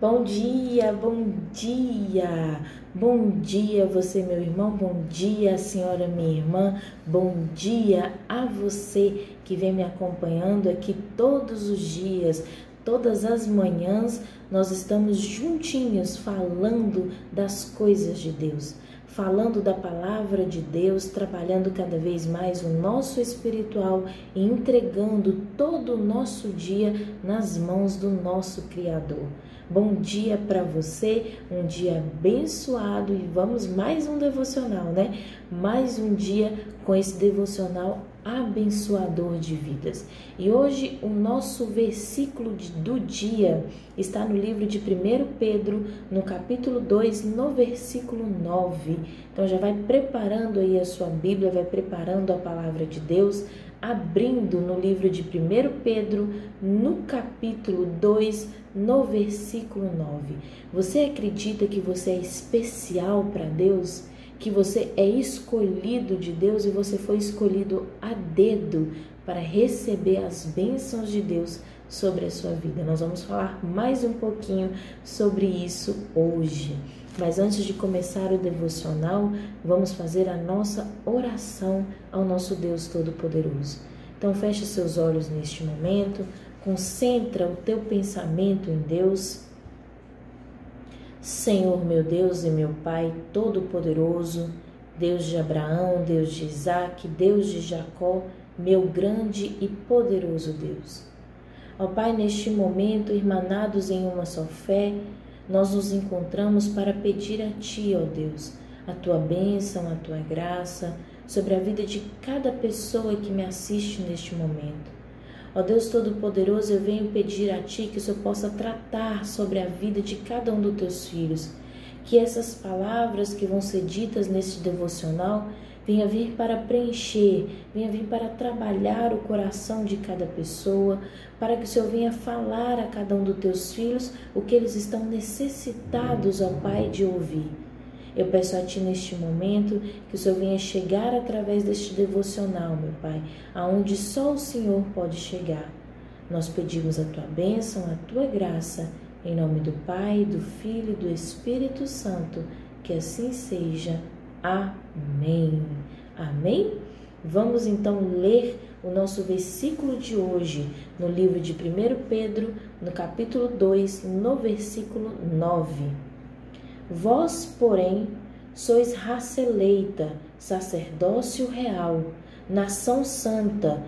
Bom dia, bom dia, bom dia você, meu irmão, bom dia, senhora, minha irmã, bom dia a você que vem me acompanhando aqui todos os dias, todas as manhãs, nós estamos juntinhos falando das coisas de Deus falando da palavra de Deus, trabalhando cada vez mais o nosso espiritual e entregando todo o nosso dia nas mãos do nosso Criador. Bom dia para você, um dia abençoado e vamos mais um devocional, né? Mais um dia com esse devocional abençoador de vidas. E hoje o nosso versículo do dia está no livro de 1 Pedro, no capítulo 2, no versículo 9. Então já vai preparando aí a sua Bíblia, vai preparando a palavra de Deus, abrindo no livro de 1 Pedro, no capítulo 2, no versículo 9. Você acredita que você é especial para Deus? Que você é escolhido de Deus e você foi escolhido a dedo para receber as bênçãos de Deus sobre a sua vida. Nós vamos falar mais um pouquinho sobre isso hoje. Mas antes de começar o devocional, vamos fazer a nossa oração ao nosso Deus Todo-Poderoso. Então feche seus olhos neste momento, concentra o teu pensamento em Deus. Senhor meu Deus e meu Pai Todo-Poderoso, Deus de Abraão, Deus de Isaac, Deus de Jacó, meu grande e poderoso Deus. Ó Pai, neste momento, irmanados em uma só fé, nós nos encontramos para pedir a Ti, ó Deus, a Tua bênção, a Tua graça sobre a vida de cada pessoa que me assiste neste momento. Ó Deus Todo-Poderoso, eu venho pedir a Ti que o Senhor possa tratar sobre a vida de cada um dos Teus filhos, que essas palavras que vão ser ditas neste devocional venha vir para preencher, venha vir para trabalhar o coração de cada pessoa, para que o Senhor venha falar a cada um dos teus filhos o que eles estão necessitados, ó Pai, de ouvir. Eu peço a Ti neste momento que o Senhor venha chegar através deste devocional, meu Pai, aonde só o Senhor pode chegar. Nós pedimos a Tua bênção, a Tua graça, em nome do Pai, do Filho e do Espírito Santo, que assim seja. Amém. Amém? Vamos então ler o nosso versículo de hoje no livro de 1 Pedro, no capítulo 2, no versículo 9. Vós, porém, sois raça eleita, sacerdócio real, nação santa,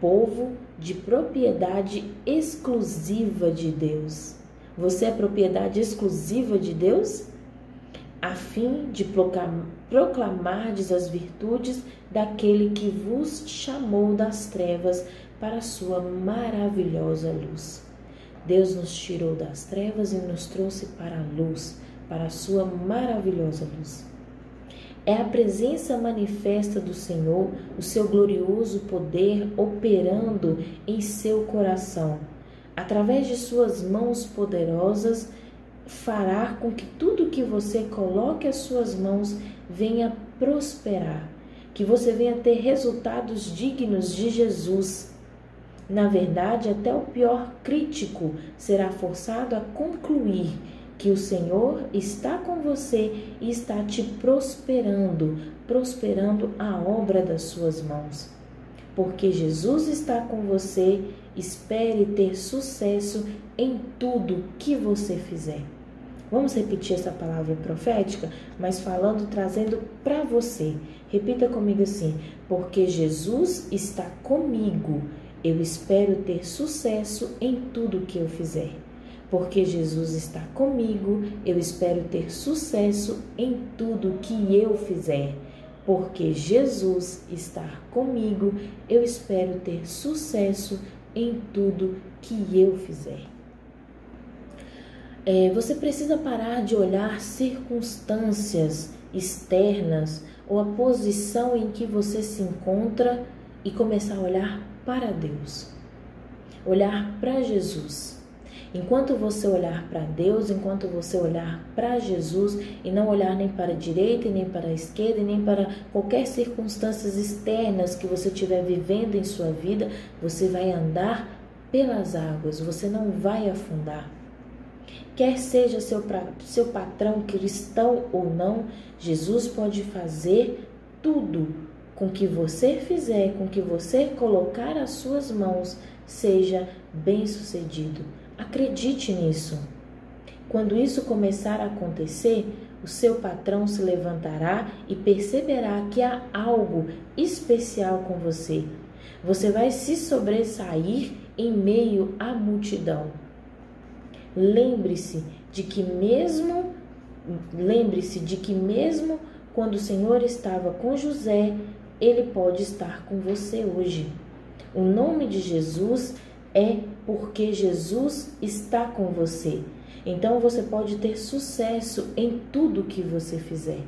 povo de propriedade exclusiva de Deus. Você é propriedade exclusiva de Deus? a fim de proclamardes as virtudes daquele que vos chamou das trevas para a sua maravilhosa luz. Deus nos tirou das trevas e nos trouxe para a luz, para a sua maravilhosa luz. É a presença manifesta do Senhor, o seu glorioso poder operando em seu coração, através de suas mãos poderosas fará com que tudo que você coloque as suas mãos venha prosperar, que você venha ter resultados dignos de Jesus. Na verdade, até o pior crítico será forçado a concluir que o Senhor está com você e está te prosperando, prosperando a obra das suas mãos. Porque Jesus está com você, espere ter sucesso em tudo que você fizer. Vamos repetir essa palavra profética, mas falando, trazendo para você. Repita comigo assim: porque Jesus está comigo, eu espero ter sucesso em tudo que eu fizer. Porque Jesus está comigo, eu espero ter sucesso em tudo que eu fizer. Porque Jesus está comigo, eu espero ter sucesso em tudo que eu fizer. É, você precisa parar de olhar circunstâncias externas ou a posição em que você se encontra e começar a olhar para Deus. Olhar para Jesus. Enquanto você olhar para Deus, enquanto você olhar para Jesus e não olhar nem para a direita, nem para a esquerda, nem para qualquer circunstâncias externas que você estiver vivendo em sua vida, você vai andar pelas águas, você não vai afundar. Quer seja seu, seu patrão cristão ou não, Jesus pode fazer tudo com que você fizer, com que você colocar as suas mãos, seja bem sucedido. Acredite nisso. Quando isso começar a acontecer, o seu patrão se levantará e perceberá que há algo especial com você. Você vai se sobressair em meio à multidão. Lembre-se de que mesmo lembre-se de que mesmo quando o Senhor estava com José, ele pode estar com você hoje. O nome de Jesus é porque Jesus está com você. Então você pode ter sucesso em tudo que você fizer.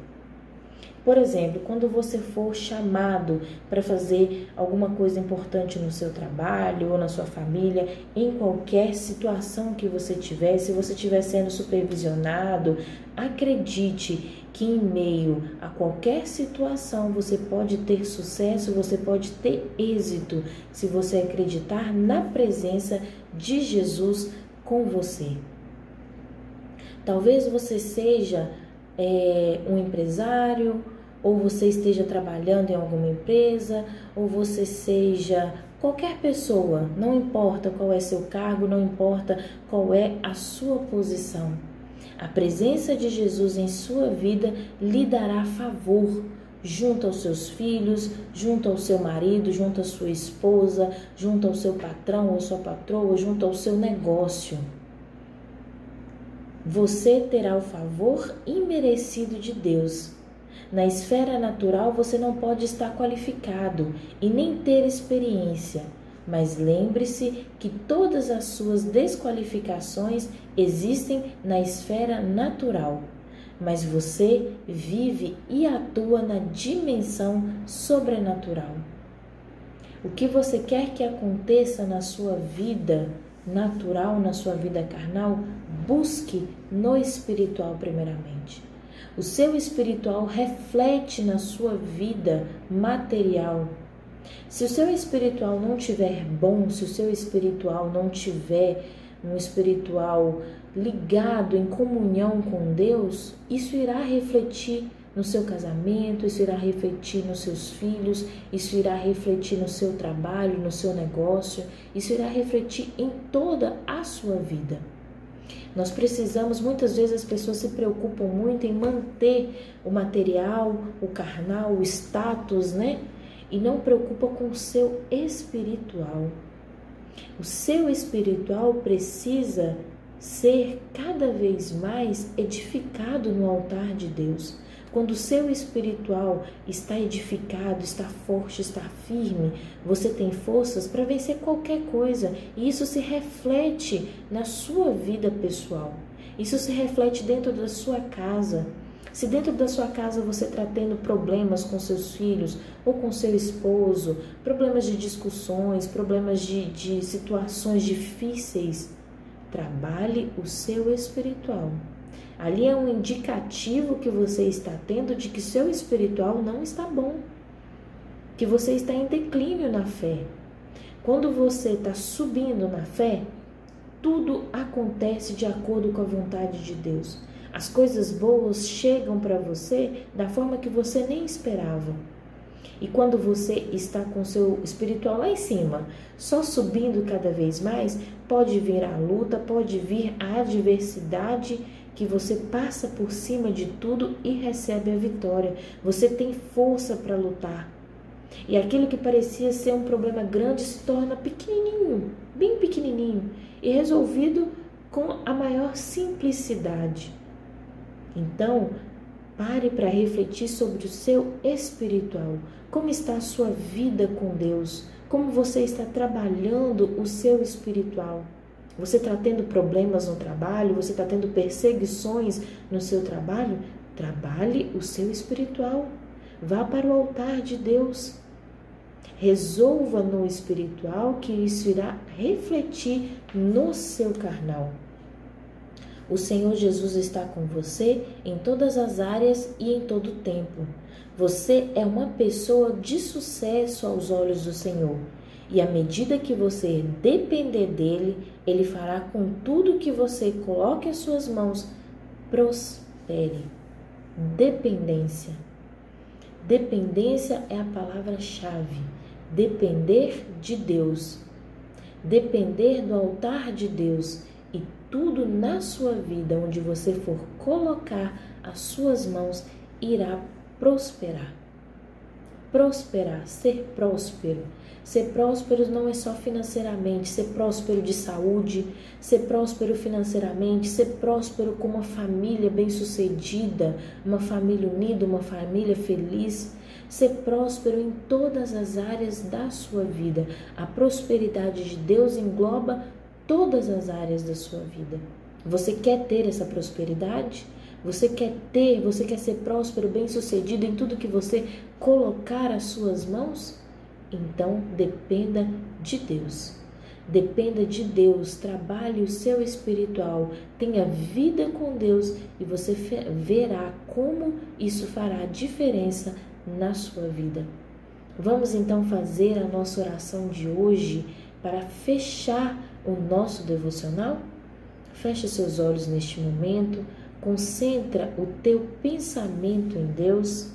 Por exemplo, quando você for chamado para fazer alguma coisa importante no seu trabalho ou na sua família, em qualquer situação que você tiver, se você estiver sendo supervisionado, acredite que em meio a qualquer situação você pode ter sucesso, você pode ter êxito se você acreditar na presença de Jesus com você. Talvez você seja é, um empresário, ou você esteja trabalhando em alguma empresa, ou você seja qualquer pessoa, não importa qual é seu cargo, não importa qual é a sua posição. A presença de Jesus em sua vida lhe dará favor junto aos seus filhos, junto ao seu marido, junto à sua esposa, junto ao seu patrão ou sua patroa, junto ao seu negócio você terá o favor imerecido de Deus. Na esfera natural você não pode estar qualificado e nem ter experiência, mas lembre-se que todas as suas desqualificações existem na esfera natural. Mas você vive e atua na dimensão sobrenatural. O que você quer que aconteça na sua vida natural, na sua vida carnal, busque no espiritual primeiramente. O seu espiritual reflete na sua vida material. Se o seu espiritual não tiver bom, se o seu espiritual não tiver um espiritual ligado em comunhão com Deus, isso irá refletir no seu casamento, isso irá refletir nos seus filhos, isso irá refletir no seu trabalho, no seu negócio, isso irá refletir em toda a sua vida. Nós precisamos, muitas vezes as pessoas se preocupam muito em manter o material, o carnal, o status, né? E não preocupa com o seu espiritual. O seu espiritual precisa ser cada vez mais edificado no altar de Deus. Quando o seu espiritual está edificado, está forte, está firme, você tem forças para vencer qualquer coisa, e isso se reflete na sua vida pessoal. Isso se reflete dentro da sua casa. Se dentro da sua casa você está tendo problemas com seus filhos ou com seu esposo, problemas de discussões, problemas de, de situações difíceis, trabalhe o seu espiritual. Ali é um indicativo que você está tendo de que seu espiritual não está bom, que você está em declínio na fé. Quando você está subindo na fé, tudo acontece de acordo com a vontade de Deus. As coisas boas chegam para você da forma que você nem esperava. E quando você está com seu espiritual lá em cima, só subindo cada vez mais, pode vir a luta, pode vir a adversidade que você passa por cima de tudo e recebe a vitória. Você tem força para lutar. E aquilo que parecia ser um problema grande se torna pequenininho, bem pequenininho e resolvido com a maior simplicidade. Então, pare para refletir sobre o seu espiritual. Como está a sua vida com Deus? Como você está trabalhando o seu espiritual? Você está tendo problemas no trabalho? Você está tendo perseguições no seu trabalho? Trabalhe o seu espiritual. Vá para o altar de Deus. Resolva no espiritual que isso irá refletir no seu carnal. O Senhor Jesus está com você em todas as áreas e em todo o tempo. Você é uma pessoa de sucesso aos olhos do Senhor. E à medida que você depender dele, ele fará com tudo que você coloque as suas mãos prospere. Dependência. Dependência é a palavra-chave. Depender de Deus. Depender do altar de Deus e tudo na sua vida onde você for colocar as suas mãos irá prosperar. Prosperar, ser próspero Ser próspero não é só financeiramente, ser próspero de saúde, ser próspero financeiramente, ser próspero com uma família bem-sucedida, uma família unida, uma família feliz. Ser próspero em todas as áreas da sua vida. A prosperidade de Deus engloba todas as áreas da sua vida. Você quer ter essa prosperidade? Você quer ter, você quer ser próspero, bem-sucedido em tudo que você colocar as suas mãos? Então dependa de Deus. Dependa de Deus, trabalhe o seu espiritual, tenha vida com Deus e você verá como isso fará diferença na sua vida. Vamos então fazer a nossa oração de hoje para fechar o nosso devocional? Feche seus olhos neste momento, concentra o teu pensamento em Deus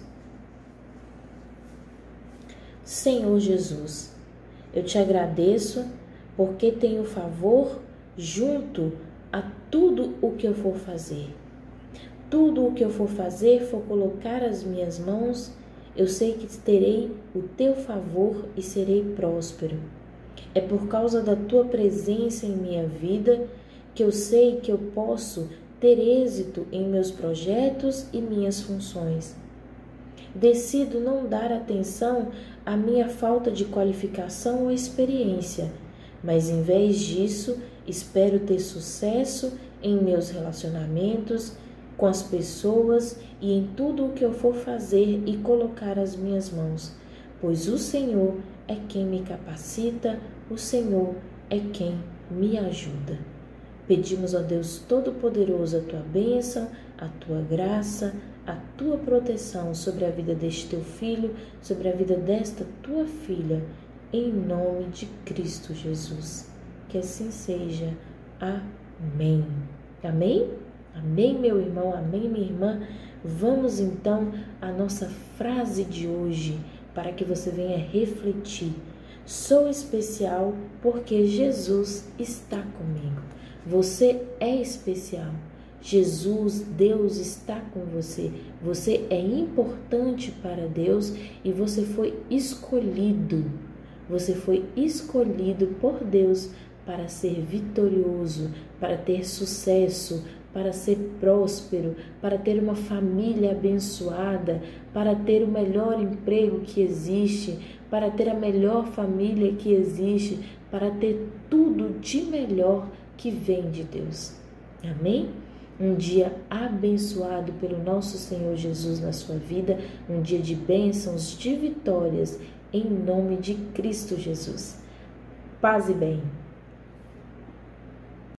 Senhor Jesus, eu te agradeço porque tenho favor junto a tudo o que eu for fazer. Tudo o que eu for fazer, for colocar as minhas mãos, eu sei que terei o teu favor e serei próspero. É por causa da tua presença em minha vida que eu sei que eu posso ter êxito em meus projetos e minhas funções. Decido não dar atenção à minha falta de qualificação ou experiência, mas em vez disso, espero ter sucesso em meus relacionamentos com as pessoas e em tudo o que eu for fazer e colocar as minhas mãos, pois o Senhor é quem me capacita, o Senhor é quem me ajuda. Pedimos, ó Deus Todo-Poderoso, a tua bênção, a tua graça, a tua proteção sobre a vida deste teu filho, sobre a vida desta tua filha, em nome de Cristo Jesus. Que assim seja. Amém. Amém? Amém, meu irmão, amém, minha irmã. Vamos então à nossa frase de hoje para que você venha refletir. Sou especial porque Jesus está comigo. Você é especial. Jesus, Deus está com você. Você é importante para Deus e você foi escolhido. Você foi escolhido por Deus para ser vitorioso, para ter sucesso, para ser próspero, para ter uma família abençoada, para ter o melhor emprego que existe, para ter a melhor família que existe, para ter tudo de melhor que vem de Deus. Amém? um dia abençoado pelo nosso Senhor Jesus na sua vida, um dia de bênçãos, de vitórias, em nome de Cristo Jesus. Paz e bem.